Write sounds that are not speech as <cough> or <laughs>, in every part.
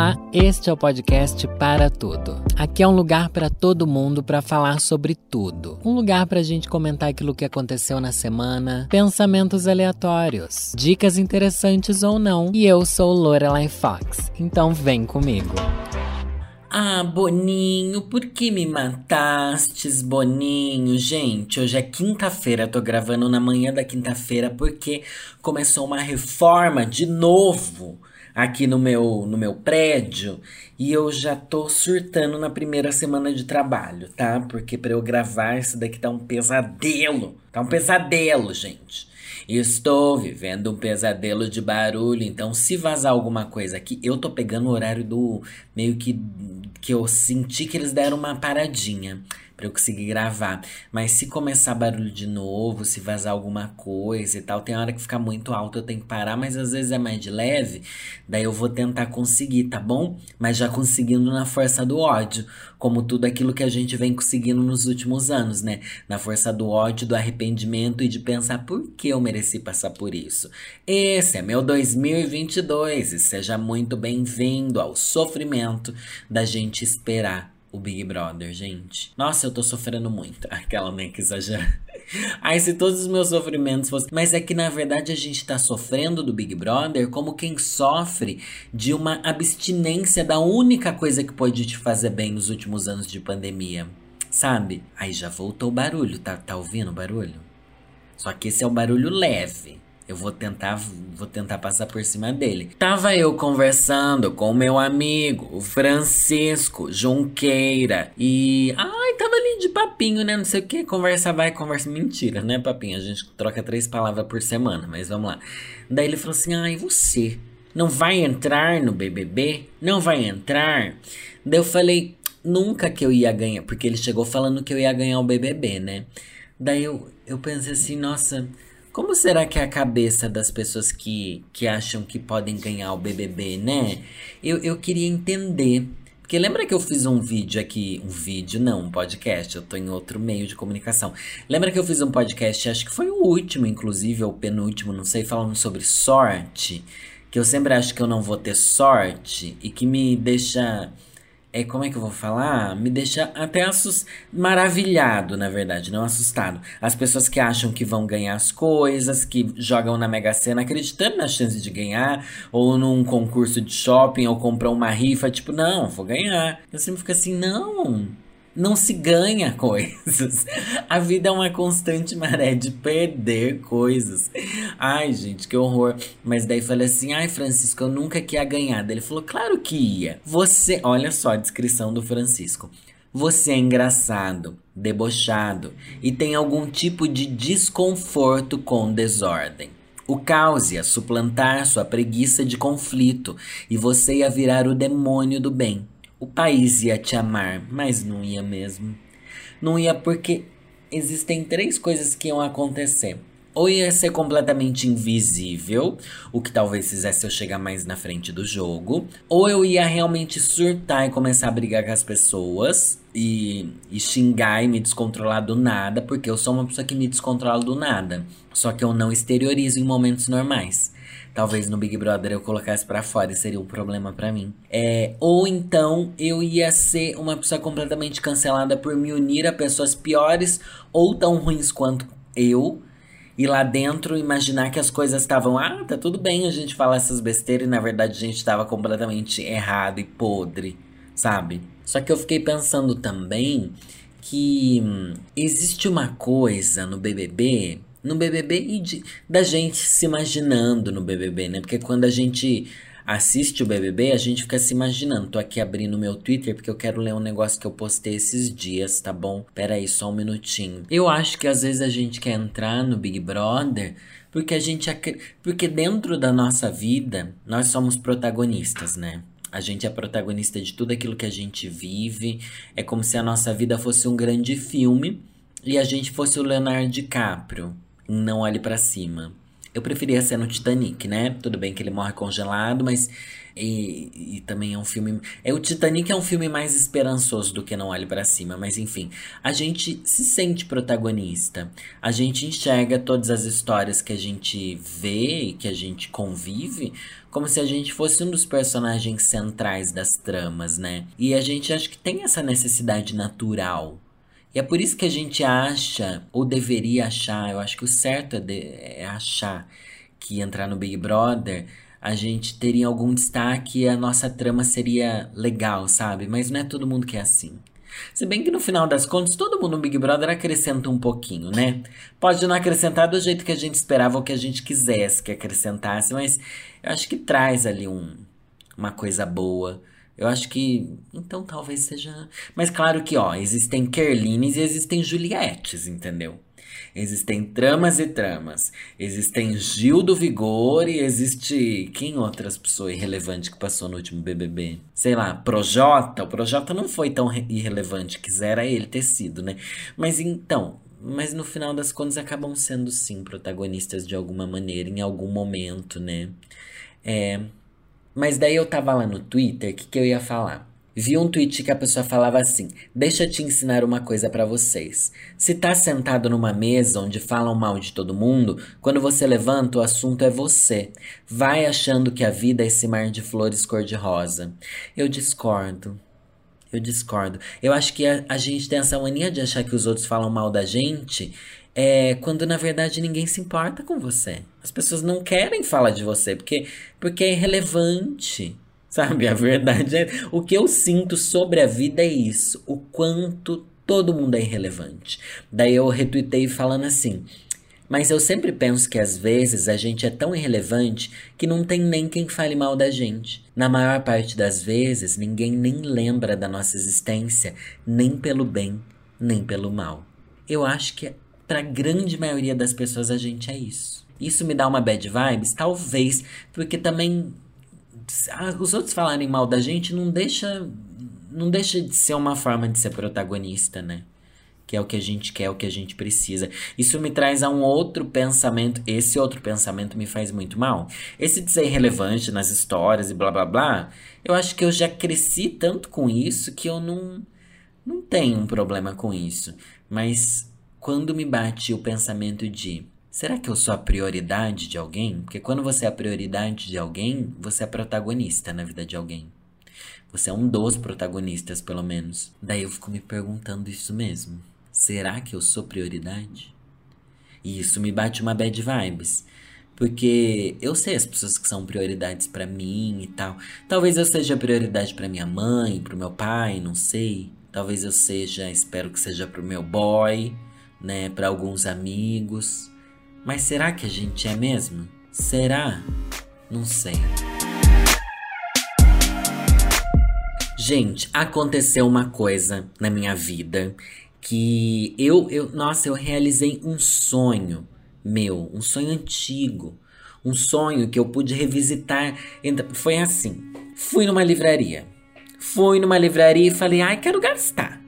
Olá, este é o podcast Para Tudo. Aqui é um lugar para todo mundo para falar sobre tudo. Um lugar para a gente comentar aquilo que aconteceu na semana, pensamentos aleatórios, dicas interessantes ou não. E eu sou Lorelai Fox, então vem comigo. Ah, Boninho, por que me matastes, Boninho? Gente, hoje é quinta-feira, tô gravando na manhã da quinta-feira porque começou uma reforma de novo aqui no meu, no meu prédio e eu já tô surtando na primeira semana de trabalho, tá? Porque para eu gravar isso daqui tá um pesadelo. Tá um pesadelo, gente. Estou vivendo um pesadelo de barulho, então se vazar alguma coisa aqui, eu tô pegando o horário do meio que que eu senti que eles deram uma paradinha para eu conseguir gravar. Mas se começar barulho de novo, se vazar alguma coisa e tal, tem hora que fica muito alto, eu tenho que parar, mas às vezes é mais de leve, daí eu vou tentar conseguir, tá bom? Mas já conseguindo na força do ódio, como tudo aquilo que a gente vem conseguindo nos últimos anos, né? Na força do ódio, do arrependimento e de pensar por que eu mereci passar por isso. Esse é meu 2022 e seja muito bem-vindo ao sofrimento da gente esperar o Big Brother, gente. Nossa, eu tô sofrendo muito. <laughs> Aquela, né, que exagera. Ai, se todos os meus sofrimentos fossem. Mas é que na verdade a gente tá sofrendo do Big Brother como quem sofre de uma abstinência da única coisa que pode te fazer bem nos últimos anos de pandemia. Sabe? Aí já voltou o barulho. Tá, tá ouvindo o barulho? Só que esse é o barulho leve. Eu vou tentar, vou tentar passar por cima dele. Tava eu conversando com o meu amigo, o Francisco Junqueira. E. Ai, tava ali de papinho, né? Não sei o que. Conversa vai, conversa. Mentira, né, papinho? A gente troca três palavras por semana, mas vamos lá. Daí ele falou assim: ai, você não vai entrar no BBB? Não vai entrar? Daí eu falei: nunca que eu ia ganhar. Porque ele chegou falando que eu ia ganhar o BBB, né? Daí eu, eu pensei assim: nossa. Como será que é a cabeça das pessoas que, que acham que podem ganhar o BBB, né? Eu, eu queria entender. Porque lembra que eu fiz um vídeo aqui, um vídeo não, um podcast, eu tô em outro meio de comunicação. Lembra que eu fiz um podcast, acho que foi o último, inclusive, ou penúltimo, não sei, falando sobre sorte. Que eu sempre acho que eu não vou ter sorte e que me deixa é como é que eu vou falar? Me deixa até assus... maravilhado, na verdade, não assustado. As pessoas que acham que vão ganhar as coisas, que jogam na Mega Sena acreditando na chance de ganhar, ou num concurso de shopping, ou comprar uma rifa, tipo, não, vou ganhar. Eu sempre fico assim, não não se ganha <laughs> coisas. A vida é uma constante maré de perder coisas. Ai, gente, que horror. Mas daí falei assim: ai, Francisco, eu nunca que ia ganhar. Daí ele falou: claro que ia. Você, olha só a descrição do Francisco. Você é engraçado, debochado e tem algum tipo de desconforto com desordem. O caos ia suplantar sua preguiça de conflito e você ia virar o demônio do bem. O país ia te amar, mas não ia mesmo. Não ia porque existem três coisas que iam acontecer. Ou ia ser completamente invisível, o que talvez fizesse eu chegar mais na frente do jogo. Ou eu ia realmente surtar e começar a brigar com as pessoas e, e xingar e me descontrolar do nada, porque eu sou uma pessoa que me descontrola do nada. Só que eu não exteriorizo em momentos normais talvez no Big Brother eu colocasse para fora e seria um problema para mim. É, ou então eu ia ser uma pessoa completamente cancelada por me unir a pessoas piores ou tão ruins quanto eu. E lá dentro imaginar que as coisas estavam, ah, tá tudo bem a gente falar essas besteiras e na verdade a gente estava completamente errado e podre, sabe? Só que eu fiquei pensando também que hum, existe uma coisa no BBB no BBB e de, da gente se imaginando no BBB, né? Porque quando a gente assiste o BBB, a gente fica se imaginando. Tô aqui abrindo meu Twitter porque eu quero ler um negócio que eu postei esses dias, tá bom? Pera aí, só um minutinho. Eu acho que às vezes a gente quer entrar no Big Brother porque a gente porque dentro da nossa vida nós somos protagonistas, né? A gente é protagonista de tudo aquilo que a gente vive. É como se a nossa vida fosse um grande filme e a gente fosse o Leonardo DiCaprio. Não olhe para cima. Eu preferia ser no Titanic, né? Tudo bem que ele morre congelado, mas. E, e também é um filme. É, o Titanic é um filme mais esperançoso do que Não Olhe para Cima, mas enfim. A gente se sente protagonista. A gente enxerga todas as histórias que a gente vê e que a gente convive como se a gente fosse um dos personagens centrais das tramas, né? E a gente acha que tem essa necessidade natural e é por isso que a gente acha, ou deveria achar, eu acho que o certo é, de, é achar que entrar no Big Brother a gente teria algum destaque e a nossa trama seria legal, sabe? Mas não é todo mundo que é assim. Se bem que no final das contas, todo mundo no Big Brother acrescenta um pouquinho, né? Pode não acrescentar do jeito que a gente esperava ou que a gente quisesse que acrescentasse, mas eu acho que traz ali um, uma coisa boa. Eu acho que. Então talvez seja. Mas claro que, ó, existem Kerlines e existem Juliettes, entendeu? Existem tramas e tramas. Existem Gil do Vigor e existe. Quem outras pessoas irrelevantes que passou no último BBB? Sei lá, Projota. O Projota não foi tão irrelevante, quisera ele ter sido, né? Mas então. Mas no final das contas acabam sendo sim protagonistas de alguma maneira, em algum momento, né? É. Mas daí eu tava lá no Twitter, o que, que eu ia falar? Vi um tweet que a pessoa falava assim: Deixa eu te ensinar uma coisa para vocês. Se tá sentado numa mesa onde falam mal de todo mundo, quando você levanta, o assunto é você. Vai achando que a vida é esse mar de flores cor-de-rosa. Eu discordo. Eu discordo. Eu acho que a, a gente tem essa mania de achar que os outros falam mal da gente é, quando na verdade ninguém se importa com você. As pessoas não querem falar de você porque, porque é irrelevante. <laughs> Sabe? A verdade é. O que eu sinto sobre a vida é isso. O quanto todo mundo é irrelevante. Daí eu retuitei falando assim. Mas eu sempre penso que às vezes a gente é tão irrelevante que não tem nem quem fale mal da gente. Na maior parte das vezes, ninguém nem lembra da nossa existência, nem pelo bem, nem pelo mal. Eu acho que para a grande maioria das pessoas a gente é isso. Isso me dá uma bad vibes? Talvez, porque também ah, os outros falarem mal da gente não deixa não deixa de ser uma forma de ser protagonista, né? Que é o que a gente quer, o que a gente precisa. Isso me traz a um outro pensamento. Esse outro pensamento me faz muito mal. Esse de ser irrelevante nas histórias e blá blá blá. Eu acho que eu já cresci tanto com isso que eu não, não tenho um problema com isso. Mas quando me bate o pensamento de será que eu sou a prioridade de alguém? Porque quando você é a prioridade de alguém, você é protagonista na vida de alguém. Você é um dos protagonistas, pelo menos. Daí eu fico me perguntando isso mesmo. Será que eu sou prioridade? E isso me bate uma bad vibes. Porque eu sei as pessoas que são prioridades para mim e tal. Talvez eu seja prioridade para minha mãe, pro meu pai, não sei. Talvez eu seja, espero que seja pro meu boy né, para alguns amigos. Mas será que a gente é mesmo? Será? Não sei. Gente, aconteceu uma coisa na minha vida que eu, eu, nossa, eu realizei um sonho meu, um sonho antigo, um sonho que eu pude revisitar. Foi assim: fui numa livraria, fui numa livraria e falei, ai, quero gastar.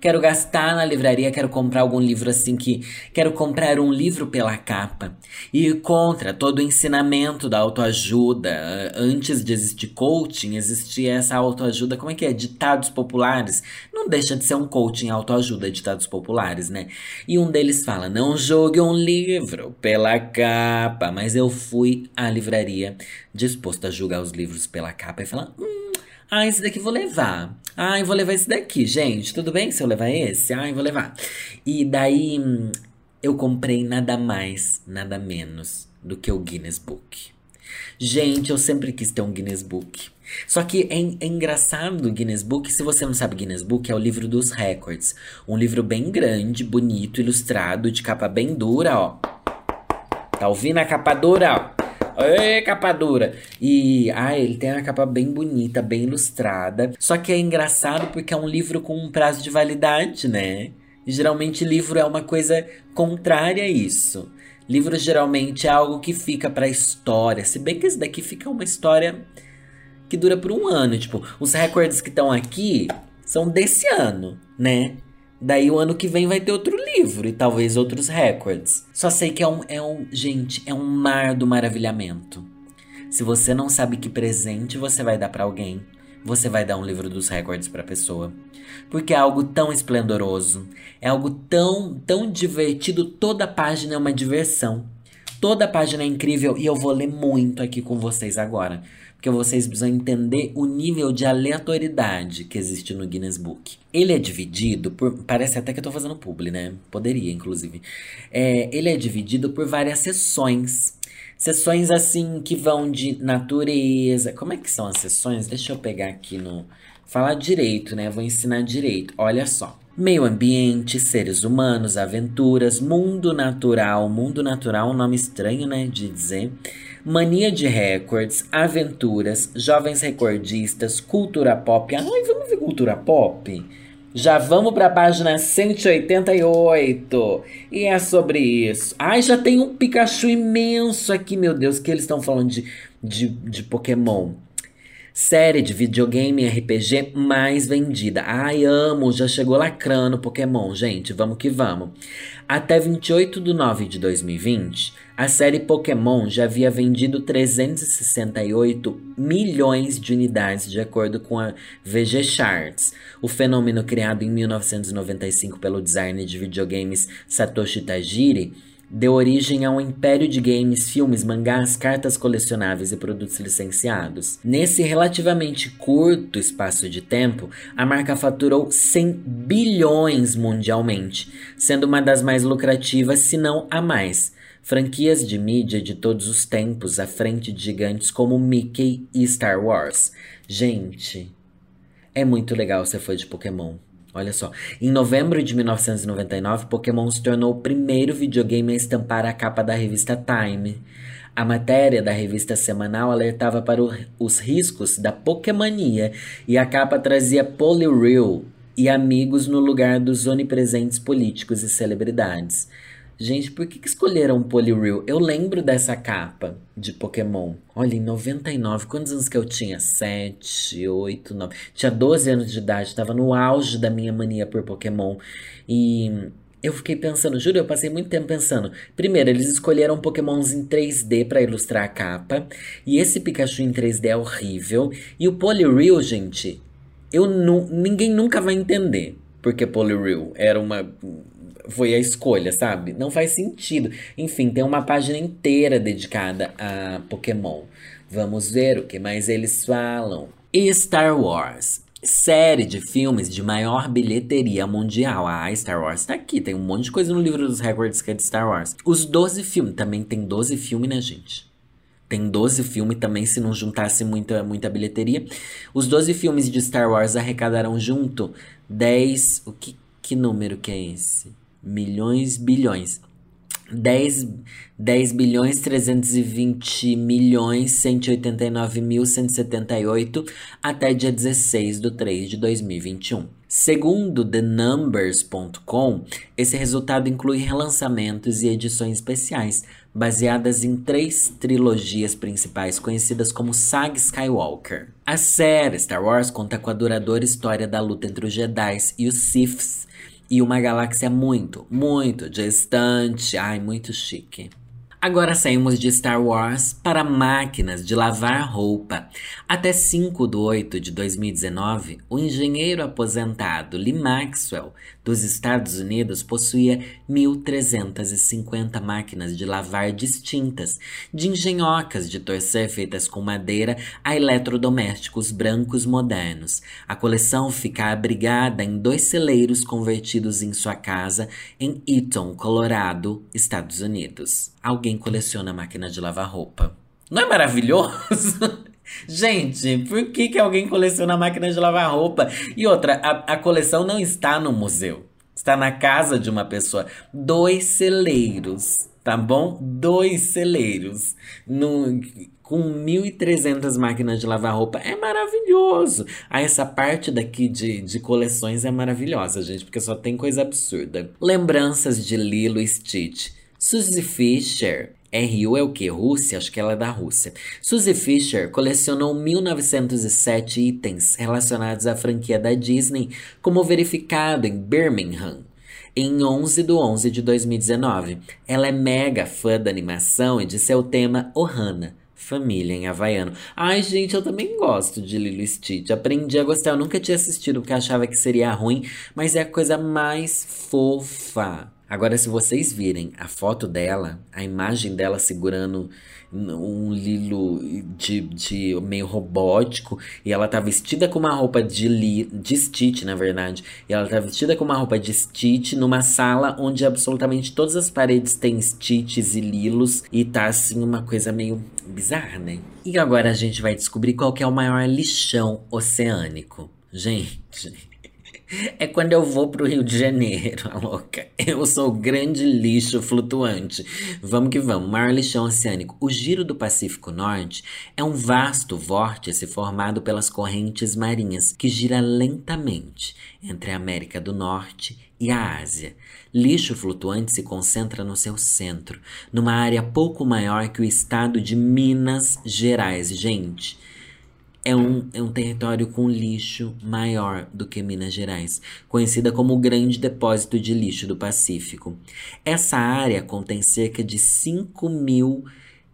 Quero gastar na livraria, quero comprar algum livro assim que. Quero comprar um livro pela capa. E contra todo o ensinamento da autoajuda. Antes de existir coaching, existia essa autoajuda, como é que é? Ditados populares. Não deixa de ser um coaching autoajuda, ditados populares, né? E um deles fala: não jogue um livro pela capa. Mas eu fui à livraria disposto a julgar os livros pela capa e falar: hum, ah, esse daqui vou levar. Ah, eu vou levar esse daqui, gente. Tudo bem se eu levar esse? Ah, eu vou levar. E daí hum, eu comprei nada mais, nada menos do que o Guinness Book. Gente, eu sempre quis ter um Guinness Book. Só que é, é, engraçado o Guinness Book, se você não sabe Guinness Book, é o livro dos records. Um livro bem grande, bonito, ilustrado, de capa bem dura, ó. Tá ouvindo a capa dura, ó? Ê, capa dura! E, ah, ele tem uma capa bem bonita, bem ilustrada. Só que é engraçado porque é um livro com um prazo de validade, né? Geralmente livro é uma coisa contrária a isso. Livro geralmente é algo que fica pra história. Se bem que esse daqui fica uma história que dura por um ano. Tipo, os recordes que estão aqui são desse ano, né? Daí o ano que vem vai ter outro livro e talvez outros recordes. Só sei que é um, é um. Gente, é um mar do maravilhamento. Se você não sabe que presente você vai dar para alguém, você vai dar um livro dos recordes para pessoa. Porque é algo tão esplendoroso, é algo tão, tão divertido, toda página é uma diversão. Toda página é incrível e eu vou ler muito aqui com vocês agora porque vocês precisam entender o nível de aleatoriedade que existe no Guinness Book. Ele é dividido por. Parece até que eu tô fazendo publi, né? Poderia, inclusive. É, ele é dividido por várias sessões. Sessões assim que vão de natureza. Como é que são as sessões? Deixa eu pegar aqui no. Falar direito, né? Vou ensinar direito. Olha só. Meio ambiente, seres humanos, aventuras, mundo natural. Mundo natural é um nome estranho, né? De dizer Mania de Records, Aventuras, Jovens Recordistas, Cultura Pop. Ai, vamos ver Cultura Pop? Já vamos para a página 188. E é sobre isso. Ai, já tem um Pikachu imenso aqui, meu Deus, que eles estão falando de, de, de Pokémon. Série de videogame RPG mais vendida. Ai, amo, já chegou lacrando Pokémon, gente, vamos que vamos. Até 28 de 9 de 2020, a série Pokémon já havia vendido 368 milhões de unidades, de acordo com a VG Charts. O fenômeno criado em 1995 pelo designer de videogames Satoshi Tajiri deu origem a um império de games, filmes, mangás, cartas colecionáveis e produtos licenciados. Nesse relativamente curto espaço de tempo, a marca faturou 100 bilhões mundialmente, sendo uma das mais lucrativas, se não a mais. Franquias de mídia de todos os tempos à frente de gigantes como Mickey e Star Wars. Gente, é muito legal ser fã de Pokémon. Olha só, em novembro de 1999, Pokémon se tornou o primeiro videogame a estampar a capa da revista Time. A matéria da revista semanal alertava para o, os riscos da Pokémania e a capa trazia Poliwhirl e amigos no lugar dos onipresentes políticos e celebridades. Gente, por que, que escolheram Poliwhirl? Eu lembro dessa capa de Pokémon. Olha, em 99, quantos anos que eu tinha? 7, 8, 9. Tinha 12 anos de idade, estava no auge da minha mania por Pokémon. E eu fiquei pensando, juro, eu passei muito tempo pensando. Primeiro, eles escolheram Pokémons em 3D para ilustrar a capa. E esse Pikachu em 3D é horrível. E o Poliwhirl, gente, eu nu ninguém nunca vai entender porque Poliwhirl era uma foi a escolha, sabe? Não faz sentido. Enfim, tem uma página inteira dedicada a Pokémon. Vamos ver o que mais eles falam. Star Wars. Série de filmes de maior bilheteria mundial. Ah, Star Wars tá aqui. Tem um monte de coisa no livro dos recordes que é de Star Wars. Os 12 filmes. Também tem 12 filmes, né, gente? Tem 12 filmes também, se não juntasse muita, muita bilheteria. Os 12 filmes de Star Wars arrecadaram junto 10. O que, que número que é esse? Milhões, bilhões. 10, 10 bilhões 320 milhões 189 mil 178 até dia 16 de 3 de 2021. Segundo TheNumbers.com, esse resultado inclui relançamentos e edições especiais, baseadas em três trilogias principais conhecidas como Saga Skywalker. A série Star Wars conta com a duradoura história da luta entre os Jedi e os Siths e uma galáxia muito, muito distante. Ai, muito chique. Agora saímos de Star Wars para máquinas de lavar roupa. Até 5 de 8 de 2019, o engenheiro aposentado Lee Maxwell, dos Estados Unidos, possuía 1.350 máquinas de lavar distintas, de engenhocas de torcer feitas com madeira a eletrodomésticos brancos modernos. A coleção fica abrigada em dois celeiros convertidos em sua casa em Eaton, Colorado, Estados Unidos alguém coleciona máquina de lavar roupa. Não é maravilhoso? <laughs> Gente, por que, que alguém coleciona máquina de lavar roupa? E outra, a, a coleção não está no museu. Está na casa de uma pessoa. Dois celeiros, tá bom? Dois celeiros. No, com 1.300 máquinas de lavar roupa. É maravilhoso. Ah, essa parte daqui de, de coleções é maravilhosa, gente, porque só tem coisa absurda. Lembranças de Lilo e Stitch. Suzy Fisher. RU é o que? Rússia? Acho que ela é da Rússia. Suzy Fisher colecionou 1907 itens relacionados à franquia da Disney, como verificado em Birmingham, em 11 de 11 de 2019. Ela é mega fã da animação e de seu tema Ohana, família em havaiano. Ai, gente, eu também gosto de Lilo Stitch. Aprendi a gostar. Eu nunca tinha assistido porque achava que seria ruim, mas é a coisa mais fofa. Agora, se vocês virem a foto dela, a imagem dela segurando um lilo de, de meio robótico, e ela tá vestida com uma roupa de, li, de Stitch, na verdade, e ela tá vestida com uma roupa de Stitch numa sala onde absolutamente todas as paredes têm Stitches e lilos, e tá assim uma coisa meio bizarra, né? E agora a gente vai descobrir qual é o maior lixão oceânico. Gente, é quando eu vou pro Rio de Janeiro, a <laughs> louca. Eu sou o grande lixo flutuante. Vamos que vamos. Maior lixão oceânico. O Giro do Pacífico Norte é um vasto vórtice formado pelas correntes marinhas que gira lentamente entre a América do Norte e a Ásia. Lixo flutuante se concentra no seu centro, numa área pouco maior que o estado de Minas Gerais. Gente, é um, é um território com lixo maior do que Minas Gerais, conhecida como o Grande Depósito de Lixo do Pacífico. Essa área contém cerca de 5 mil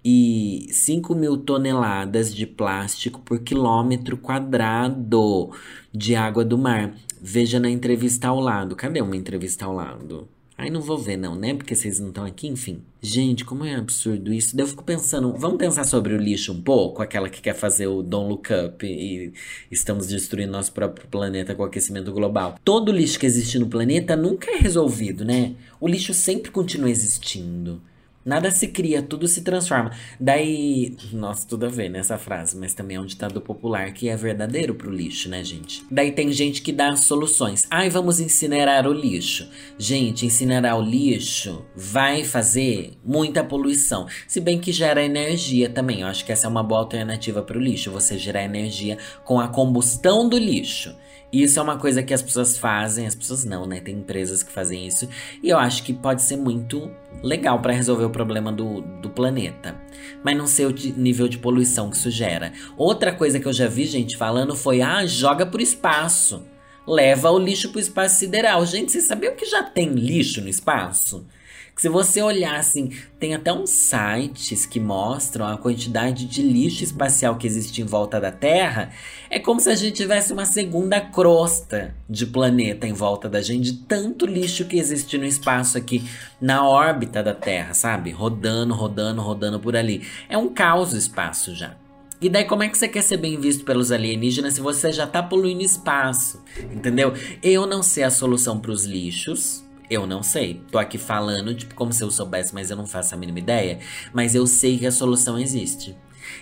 e 5 mil toneladas de plástico por quilômetro quadrado de água do mar. Veja na entrevista ao lado. Cadê uma entrevista ao lado? Ai, não vou ver, não, né? Porque vocês não estão aqui, enfim. Gente, como é absurdo isso. Eu fico pensando, vamos pensar sobre o lixo um pouco? Aquela que quer fazer o Don't Look Up e estamos destruindo nosso próprio planeta com o aquecimento global. Todo lixo que existe no planeta nunca é resolvido, né? O lixo sempre continua existindo. Nada se cria, tudo se transforma. Daí, nossa, tudo a ver nessa frase, mas também é um ditado popular que é verdadeiro pro lixo, né, gente? Daí tem gente que dá soluções. Ai, vamos incinerar o lixo. Gente, incinerar o lixo vai fazer muita poluição. Se bem que gera energia também. Eu acho que essa é uma boa alternativa pro lixo, você gerar energia com a combustão do lixo. Isso é uma coisa que as pessoas fazem, as pessoas não, né? Tem empresas que fazem isso. E eu acho que pode ser muito legal para resolver o problema do, do planeta. Mas não sei o nível de poluição que isso gera. Outra coisa que eu já vi gente falando foi: ah, joga pro espaço. Leva o lixo pro espaço sideral. Gente, vocês sabiam que já tem lixo no espaço? Que se você olhar assim, tem até uns sites que mostram a quantidade de lixo espacial que existe em volta da Terra. É como se a gente tivesse uma segunda crosta de planeta em volta da gente, de tanto lixo que existe no espaço aqui na órbita da Terra, sabe? Rodando, rodando, rodando por ali. É um caos o espaço já. E daí, como é que você quer ser bem visto pelos alienígenas se você já tá poluindo espaço? Entendeu? Eu não sei a solução para os lixos. Eu não sei. Tô aqui falando, tipo, como se eu soubesse, mas eu não faço a mínima ideia. Mas eu sei que a solução existe.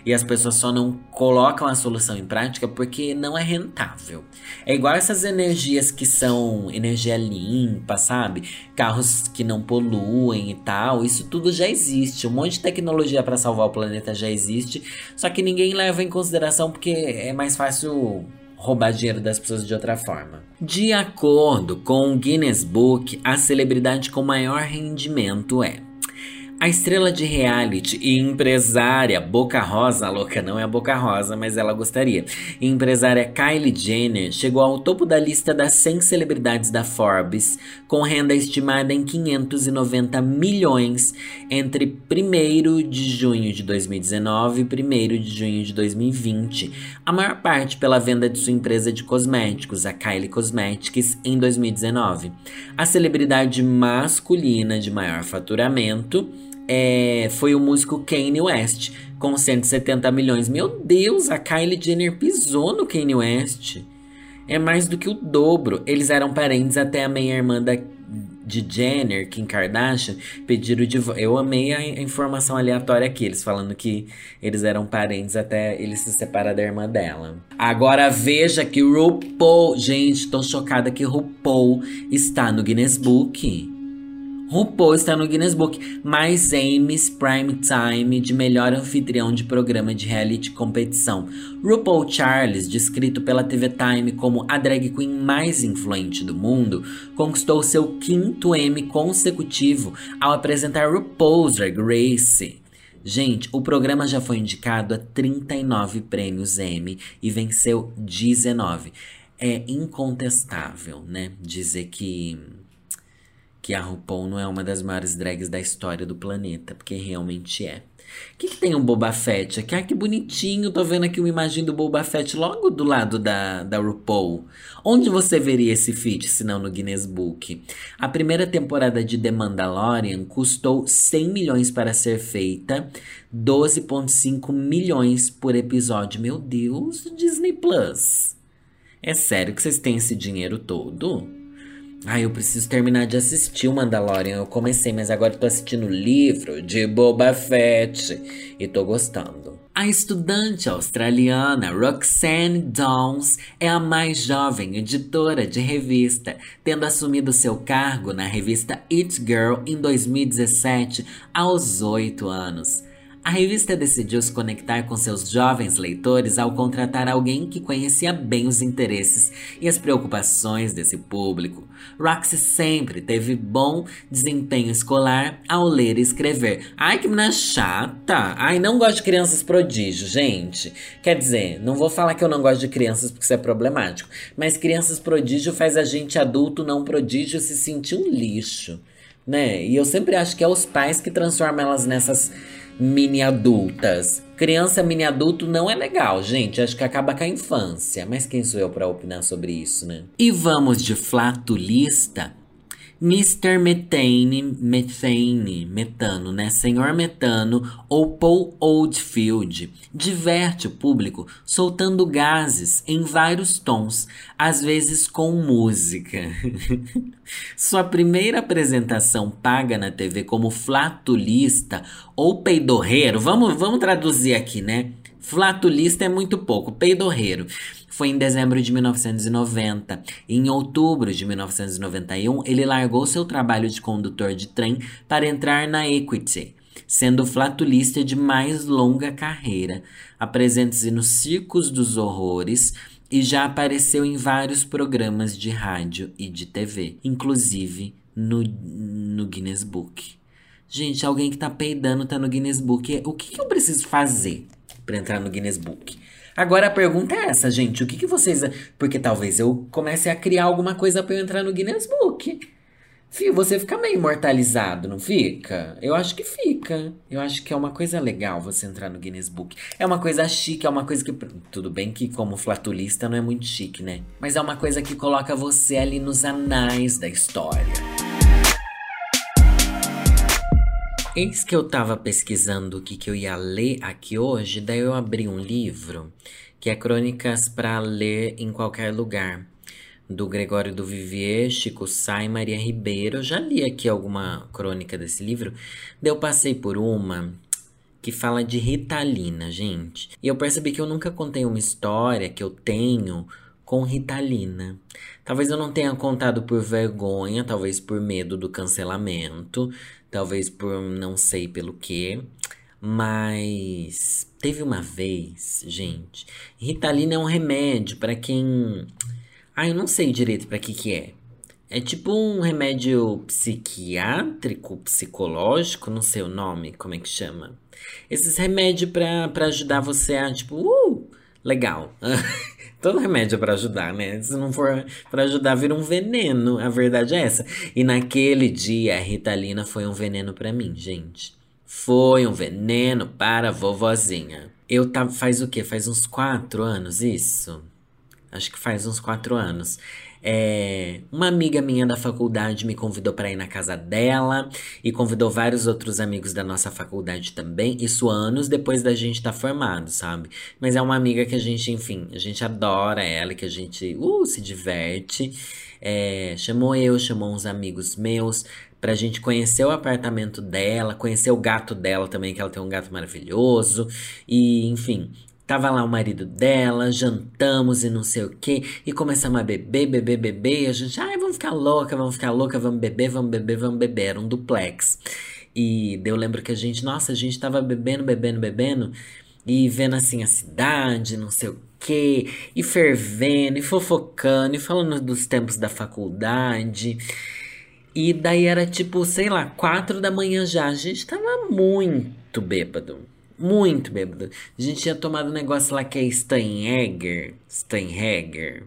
E as pessoas só não colocam a solução em prática porque não é rentável. É igual essas energias que são energia limpa, sabe? Carros que não poluem e tal. Isso tudo já existe. Um monte de tecnologia para salvar o planeta já existe. Só que ninguém leva em consideração porque é mais fácil roubar dinheiro das pessoas de outra forma. De acordo com o Guinness Book, a celebridade com maior rendimento é a estrela de reality e empresária Boca Rosa, louca não é a Boca Rosa, mas ela gostaria. Empresária Kylie Jenner chegou ao topo da lista das 100 celebridades da Forbes, com renda estimada em 590 milhões entre 1 de junho de 2019 e 1 de junho de 2020. A maior parte pela venda de sua empresa de cosméticos, a Kylie Cosmetics, em 2019. A celebridade masculina de maior faturamento é, foi o músico Kanye West, com 170 milhões. Meu Deus, a Kylie Jenner pisou no Kanye West. É mais do que o dobro. Eles eram parentes até a meia-irmã da, de Jenner, Kim Kardashian, pediram de Eu amei a informação aleatória aqui, eles falando que eles eram parentes até ele se separar da irmã dela. Agora veja que RuPaul, gente, tô chocada que RuPaul está no Guinness Book. RuPaul está no Guinness Book, mais Amy's Prime Time de melhor anfitrião de programa de reality competição. RuPaul Charles, descrito pela TV Time como a drag queen mais influente do mundo, conquistou seu quinto Emmy consecutivo ao apresentar RuPaul's Drag Race. Gente, o programa já foi indicado a 39 prêmios Emmy e venceu 19. É incontestável, né? Dizer que que a RuPaul não é uma das maiores drags da história do planeta, porque realmente é. O que, que, tem um Boba Fett aqui? Ah, que bonitinho. Tô vendo aqui uma imagem do Boba Fett logo do lado da, da RuPaul. Onde você veria esse feat, se não no Guinness Book? A primeira temporada de The Mandalorian custou 100 milhões para ser feita, 12,5 milhões por episódio. Meu Deus, Disney Plus. É sério que vocês têm esse dinheiro todo? Ai, eu preciso terminar de assistir o Mandalorian. Eu comecei, mas agora tô assistindo o livro de Boba Fett e tô gostando. A estudante australiana Roxanne Downs é a mais jovem editora de revista, tendo assumido seu cargo na revista It Girl em 2017, aos 8 anos. A revista decidiu se conectar com seus jovens leitores ao contratar alguém que conhecia bem os interesses e as preocupações desse público. Roxy sempre teve bom desempenho escolar ao ler e escrever. Ai, que menina chata! Ai, não gosto de crianças prodígio, gente. Quer dizer, não vou falar que eu não gosto de crianças porque isso é problemático, mas crianças prodígio faz a gente adulto não prodígio se sentir um lixo, né? E eu sempre acho que é os pais que transformam elas nessas mini adultas. Criança mini adulto não é legal, gente. Acho que acaba com a infância. Mas quem sou eu para opinar sobre isso, né? E vamos de flatulista Mr. Methane, Methane, Metano, né? Senhor Metano ou Paul Oldfield diverte o público soltando gases em vários tons, às vezes com música. <laughs> Sua primeira apresentação paga na TV como flatulista ou peidorreiro, vamos, vamos traduzir aqui, né? Flatulista é muito pouco, peidorreiro foi em dezembro de 1990. Em outubro de 1991, ele largou seu trabalho de condutor de trem para entrar na Equity, sendo flatulista de mais longa carreira. Apresenta-se nos Circos dos Horrores e já apareceu em vários programas de rádio e de TV, inclusive no, no Guinness Book. Gente, alguém que tá peidando tá no Guinness Book. O que, que eu preciso fazer para entrar no Guinness Book? Agora a pergunta é essa, gente. O que, que vocês. Porque talvez eu comece a criar alguma coisa para eu entrar no Guinness Book. Fio, você fica meio imortalizado, não fica? Eu acho que fica. Eu acho que é uma coisa legal você entrar no Guinness Book. É uma coisa chique, é uma coisa que. Tudo bem que, como flatulista, não é muito chique, né? Mas é uma coisa que coloca você ali nos anais da história. Eis que eu tava pesquisando o que, que eu ia ler aqui hoje, daí eu abri um livro que é Crônicas para Ler em Qualquer Lugar, do Gregório do Vivier, Chico Sá e Maria Ribeiro. Eu já li aqui alguma crônica desse livro, daí eu passei por uma que fala de Ritalina, gente. E eu percebi que eu nunca contei uma história que eu tenho com Ritalina. Talvez eu não tenha contado por vergonha, talvez por medo do cancelamento, talvez por não sei pelo que, mas teve uma vez, gente, Ritalina é um remédio para quem, ah, eu não sei direito para que que é. É tipo um remédio psiquiátrico, psicológico, não sei o nome, como é que chama. Esses remédios para ajudar você a, tipo, uh, legal. <laughs> Todo remédio é pra ajudar, né? Se não for para ajudar, vira um veneno. A verdade é essa. E naquele dia, a Ritalina foi um veneno para mim, gente. Foi um veneno para a vovozinha. Eu tava. Faz o quê? Faz uns quatro anos isso? Acho que faz uns quatro anos. É, uma amiga minha da faculdade me convidou para ir na casa dela e convidou vários outros amigos da nossa faculdade também. Isso anos depois da gente estar tá formado, sabe? Mas é uma amiga que a gente, enfim, a gente adora ela, que a gente uh, se diverte. É, chamou eu, chamou uns amigos meus pra gente conhecer o apartamento dela, conhecer o gato dela também, que ela tem um gato maravilhoso. E, enfim, Tava lá o marido dela, jantamos e não sei o que, e começamos a beber, beber, beber, e a gente, ai, vamos ficar louca, vamos ficar louca, vamos beber, vamos beber, vamos beber. Era um duplex. E eu lembro que a gente, nossa, a gente tava bebendo, bebendo, bebendo, e vendo assim a cidade, não sei o que, e fervendo, e fofocando, e falando dos tempos da faculdade. E daí era tipo, sei lá, quatro da manhã já. A gente tava muito bêbado. Muito bêbado. A gente tinha tomado um negócio lá que é Steinhegger. Steinhegger.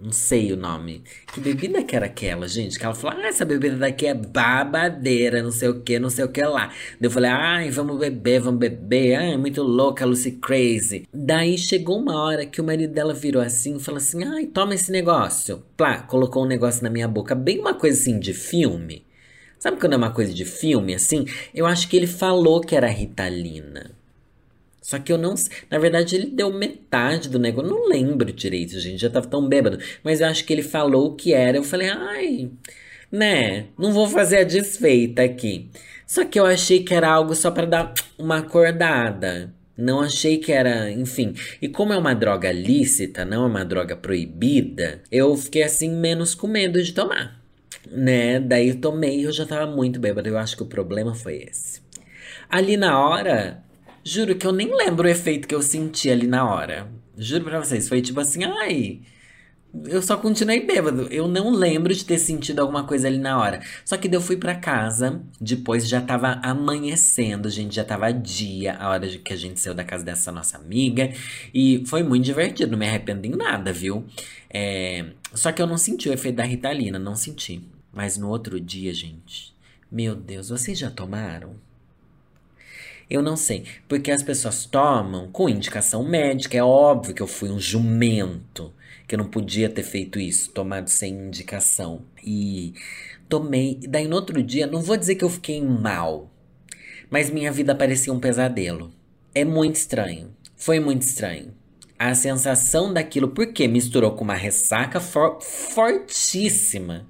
Não sei o nome. Que bebida que era aquela, gente? Que ela falou, ah, essa bebida daqui é babadeira, não sei o que, não sei o que lá. Daí eu falei, ai, vamos beber, vamos beber. Ai, muito louca, Lucy Crazy. Daí chegou uma hora que o marido dela virou assim e falou assim, ai, toma esse negócio. Plá, colocou um negócio na minha boca, bem uma coisa assim de filme. Sabe quando é uma coisa de filme, assim? Eu acho que ele falou que era Ritalina. Só que eu não. Na verdade, ele deu metade do negócio. Eu não lembro direito, gente. Já tava tão bêbado. Mas eu acho que ele falou o que era. Eu falei, ai, né? Não vou fazer a desfeita aqui. Só que eu achei que era algo só para dar uma acordada. Não achei que era, enfim. E como é uma droga lícita, não é uma droga proibida, eu fiquei assim menos com medo de tomar né? Daí eu tomei e eu já tava muito bêbado. Eu acho que o problema foi esse. Ali na hora, juro que eu nem lembro o efeito que eu senti ali na hora. Juro pra vocês, foi tipo assim, ai. Eu só continuei bêbado. Eu não lembro de ter sentido alguma coisa ali na hora. Só que daí eu fui para casa. Depois já tava amanhecendo, gente. Já tava dia, a hora que a gente saiu da casa dessa nossa amiga. E foi muito divertido. Não me arrependo em nada, viu? É... Só que eu não senti o efeito da Ritalina. Não senti. Mas no outro dia, gente, meu Deus, vocês já tomaram? Eu não sei, porque as pessoas tomam com indicação médica. É óbvio que eu fui um jumento, que eu não podia ter feito isso, tomado sem indicação. E tomei. E daí no outro dia, não vou dizer que eu fiquei mal, mas minha vida parecia um pesadelo. É muito estranho. Foi muito estranho. A sensação daquilo, porque misturou com uma ressaca for fortíssima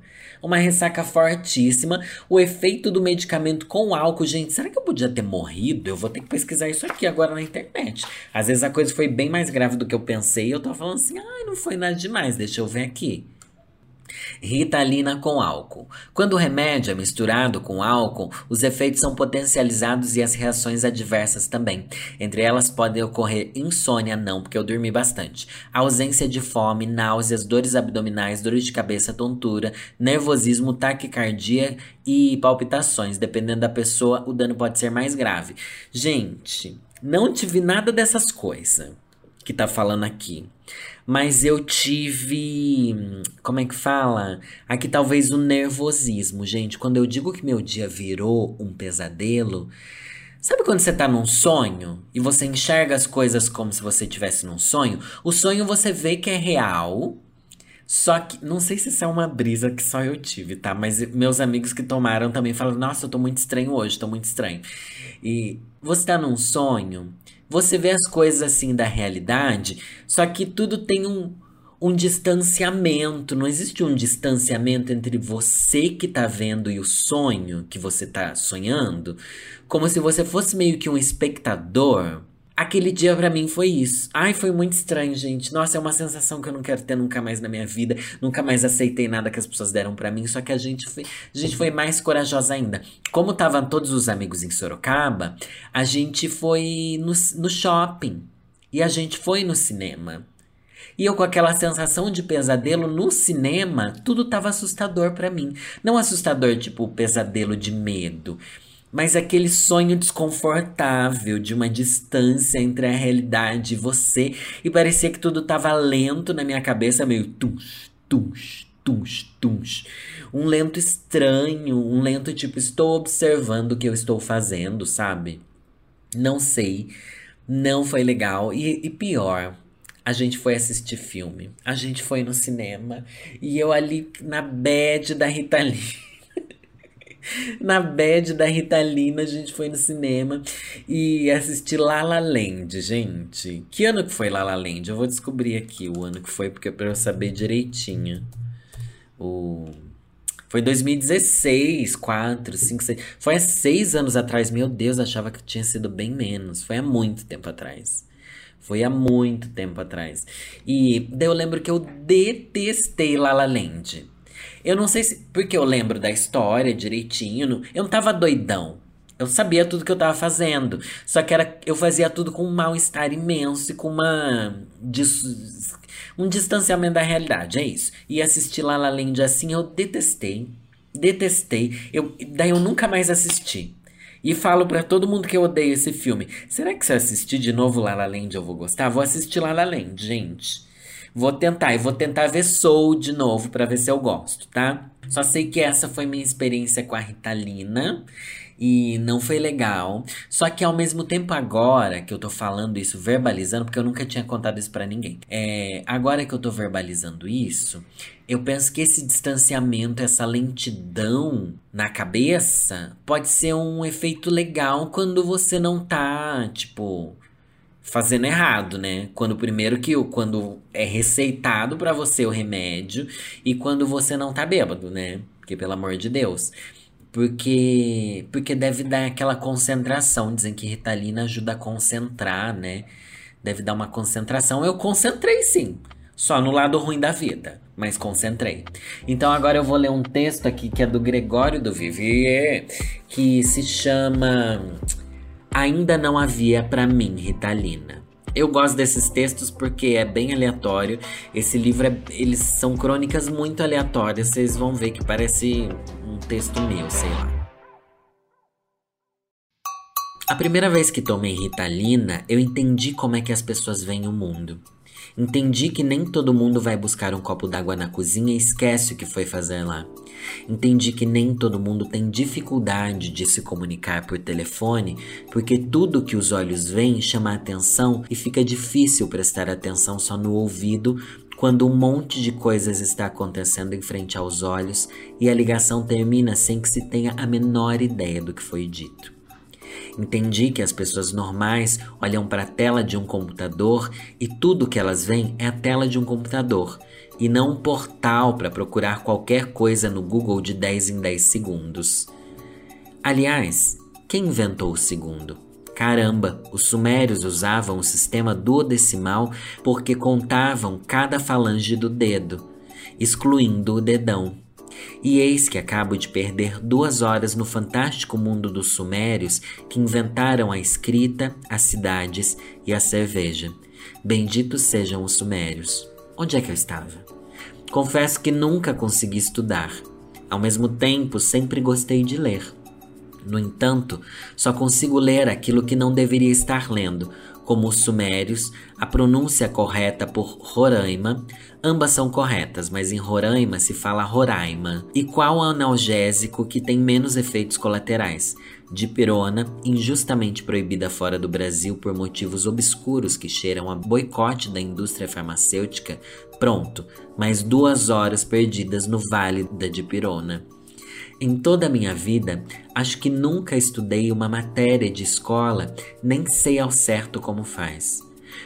uma ressaca fortíssima, o efeito do medicamento com álcool. Gente, será que eu podia ter morrido? Eu vou ter que pesquisar isso aqui agora na internet. Às vezes a coisa foi bem mais grave do que eu pensei eu tava falando assim, ai, ah, não foi nada demais, deixa eu ver aqui. Ritalina com álcool. Quando o remédio é misturado com álcool, os efeitos são potencializados e as reações adversas também. Entre elas podem ocorrer insônia, não, porque eu dormi bastante, ausência de fome, náuseas, dores abdominais, dores de cabeça, tontura, nervosismo, taquicardia e palpitações. Dependendo da pessoa, o dano pode ser mais grave. Gente, não tive nada dessas coisas que tá falando aqui. Mas eu tive. Como é que fala? Aqui talvez o nervosismo, gente. Quando eu digo que meu dia virou um pesadelo. Sabe quando você tá num sonho e você enxerga as coisas como se você estivesse num sonho? O sonho você vê que é real, só que, não sei se isso é uma brisa que só eu tive, tá? Mas meus amigos que tomaram também falam: Nossa, eu tô muito estranho hoje, tô muito estranho. E você tá num sonho você vê as coisas assim da realidade, só que tudo tem um, um distanciamento. Não existe um distanciamento entre você que tá vendo e o sonho que você tá sonhando, como se você fosse meio que um espectador Aquele dia para mim foi isso. Ai, foi muito estranho, gente. Nossa, é uma sensação que eu não quero ter nunca mais na minha vida. Nunca mais aceitei nada que as pessoas deram para mim. Só que a gente foi, a gente foi mais corajosa ainda. Como estavam todos os amigos em Sorocaba, a gente foi no, no shopping. E a gente foi no cinema. E eu com aquela sensação de pesadelo no cinema, tudo tava assustador para mim. Não assustador tipo pesadelo de medo, mas aquele sonho desconfortável de uma distância entre a realidade e você. E parecia que tudo tava lento na minha cabeça, meio tuns, tuns, tuns, tuns. Um lento estranho, um lento tipo, estou observando o que eu estou fazendo, sabe? Não sei. Não foi legal. E, e pior, a gente foi assistir filme. A gente foi no cinema. E eu ali na bed da Rita Lee. <laughs> <laughs> Na bed da Ritalina, a gente foi no cinema e assistir La La Land, gente. Que ano que foi La La Land? Eu vou descobrir aqui o ano que foi, porque é pra eu saber direitinho. O... Foi 2016, 4, 5, 6. Foi há seis anos atrás. Meu Deus, achava que tinha sido bem menos. Foi há muito tempo atrás. Foi há muito tempo atrás. E daí eu lembro que eu detestei La La Land. Eu não sei se. Porque eu lembro da história direitinho. Eu não tava doidão. Eu sabia tudo que eu tava fazendo. Só que era, eu fazia tudo com um mal-estar imenso e com uma. Dis, um distanciamento da realidade. É isso. E assistir La La Land assim eu detestei. Detestei. Eu, daí eu nunca mais assisti. E falo para todo mundo que eu odeio esse filme. Será que se eu assistir de novo La La Land eu vou gostar? Vou assistir La Land, gente. Vou tentar, e vou tentar ver Soul de novo para ver se eu gosto, tá? Só sei que essa foi minha experiência com a Ritalina e não foi legal. Só que ao mesmo tempo agora que eu tô falando isso, verbalizando, porque eu nunca tinha contado isso para ninguém. É, agora que eu tô verbalizando isso, eu penso que esse distanciamento, essa lentidão na cabeça pode ser um efeito legal quando você não tá, tipo, fazendo errado, né? Quando primeiro que quando é receitado para você o remédio e quando você não tá bêbado, né? Porque pelo amor de Deus. Porque porque deve dar aquela concentração, dizem que Ritalina ajuda a concentrar, né? Deve dar uma concentração. Eu concentrei sim. Só no lado ruim da vida, mas concentrei. Então agora eu vou ler um texto aqui que é do Gregório do Vivier, que se chama Ainda não havia para mim Ritalina. Eu gosto desses textos porque é bem aleatório. Esse livro, é, eles são crônicas muito aleatórias. Vocês vão ver que parece um texto meu, sei lá. A primeira vez que tomei Ritalina, eu entendi como é que as pessoas veem o mundo. Entendi que nem todo mundo vai buscar um copo d'água na cozinha e esquece o que foi fazer lá. Entendi que nem todo mundo tem dificuldade de se comunicar por telefone, porque tudo que os olhos veem chama a atenção e fica difícil prestar atenção só no ouvido quando um monte de coisas está acontecendo em frente aos olhos e a ligação termina sem que se tenha a menor ideia do que foi dito. Entendi que as pessoas normais olham para a tela de um computador e tudo que elas veem é a tela de um computador e não um portal para procurar qualquer coisa no Google de 10 em 10 segundos. Aliás, quem inventou o segundo? Caramba, os sumérios usavam o sistema duodecimal porque contavam cada falange do dedo, excluindo o dedão. E eis que acabo de perder duas horas no fantástico mundo dos sumérios que inventaram a escrita, as cidades e a cerveja. Benditos sejam os sumérios. Onde é que eu estava? Confesso que nunca consegui estudar. Ao mesmo tempo, sempre gostei de ler. No entanto, só consigo ler aquilo que não deveria estar lendo, como os sumérios, a pronúncia correta por Roraima, ambas são corretas, mas em Roraima se fala Roraima. E qual analgésico que tem menos efeitos colaterais? Dipirona, injustamente proibida fora do Brasil por motivos obscuros que cheiram a boicote da indústria farmacêutica, pronto, mais duas horas perdidas no vale da dipirona. Em toda a minha vida, acho que nunca estudei uma matéria de escola, nem sei ao certo como faz.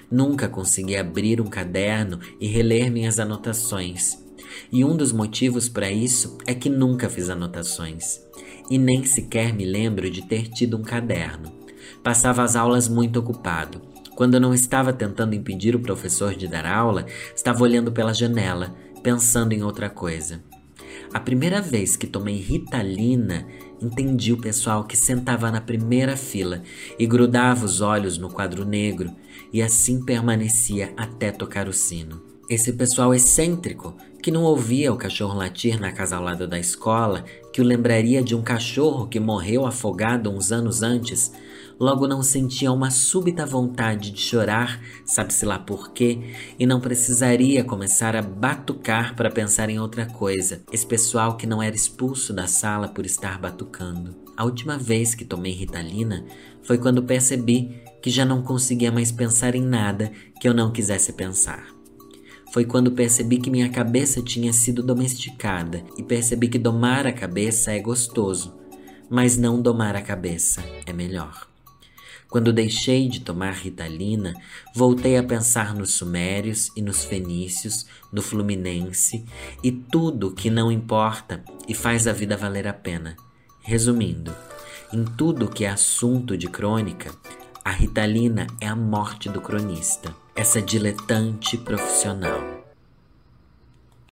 Nunca consegui abrir um caderno e reler minhas anotações. E um dos motivos para isso é que nunca fiz anotações. E nem sequer me lembro de ter tido um caderno. Passava as aulas muito ocupado. Quando não estava tentando impedir o professor de dar aula, estava olhando pela janela, pensando em outra coisa. A primeira vez que tomei Ritalina, entendi o pessoal que sentava na primeira fila e grudava os olhos no quadro negro e assim permanecia até tocar o sino. Esse pessoal excêntrico que não ouvia o cachorro latir na casa ao lado da escola, que o lembraria de um cachorro que morreu afogado uns anos antes, logo não sentia uma súbita vontade de chorar, sabe-se lá por quê, e não precisaria começar a batucar para pensar em outra coisa, esse pessoal que não era expulso da sala por estar batucando. A última vez que tomei Ritalina foi quando percebi que já não conseguia mais pensar em nada que eu não quisesse pensar. Foi quando percebi que minha cabeça tinha sido domesticada e percebi que domar a cabeça é gostoso, mas não domar a cabeça é melhor. Quando deixei de tomar ritalina, voltei a pensar nos sumérios e nos fenícios, no fluminense e tudo que não importa e faz a vida valer a pena. Resumindo, em tudo que é assunto de crônica, a ritalina é a morte do cronista, essa diletante profissional.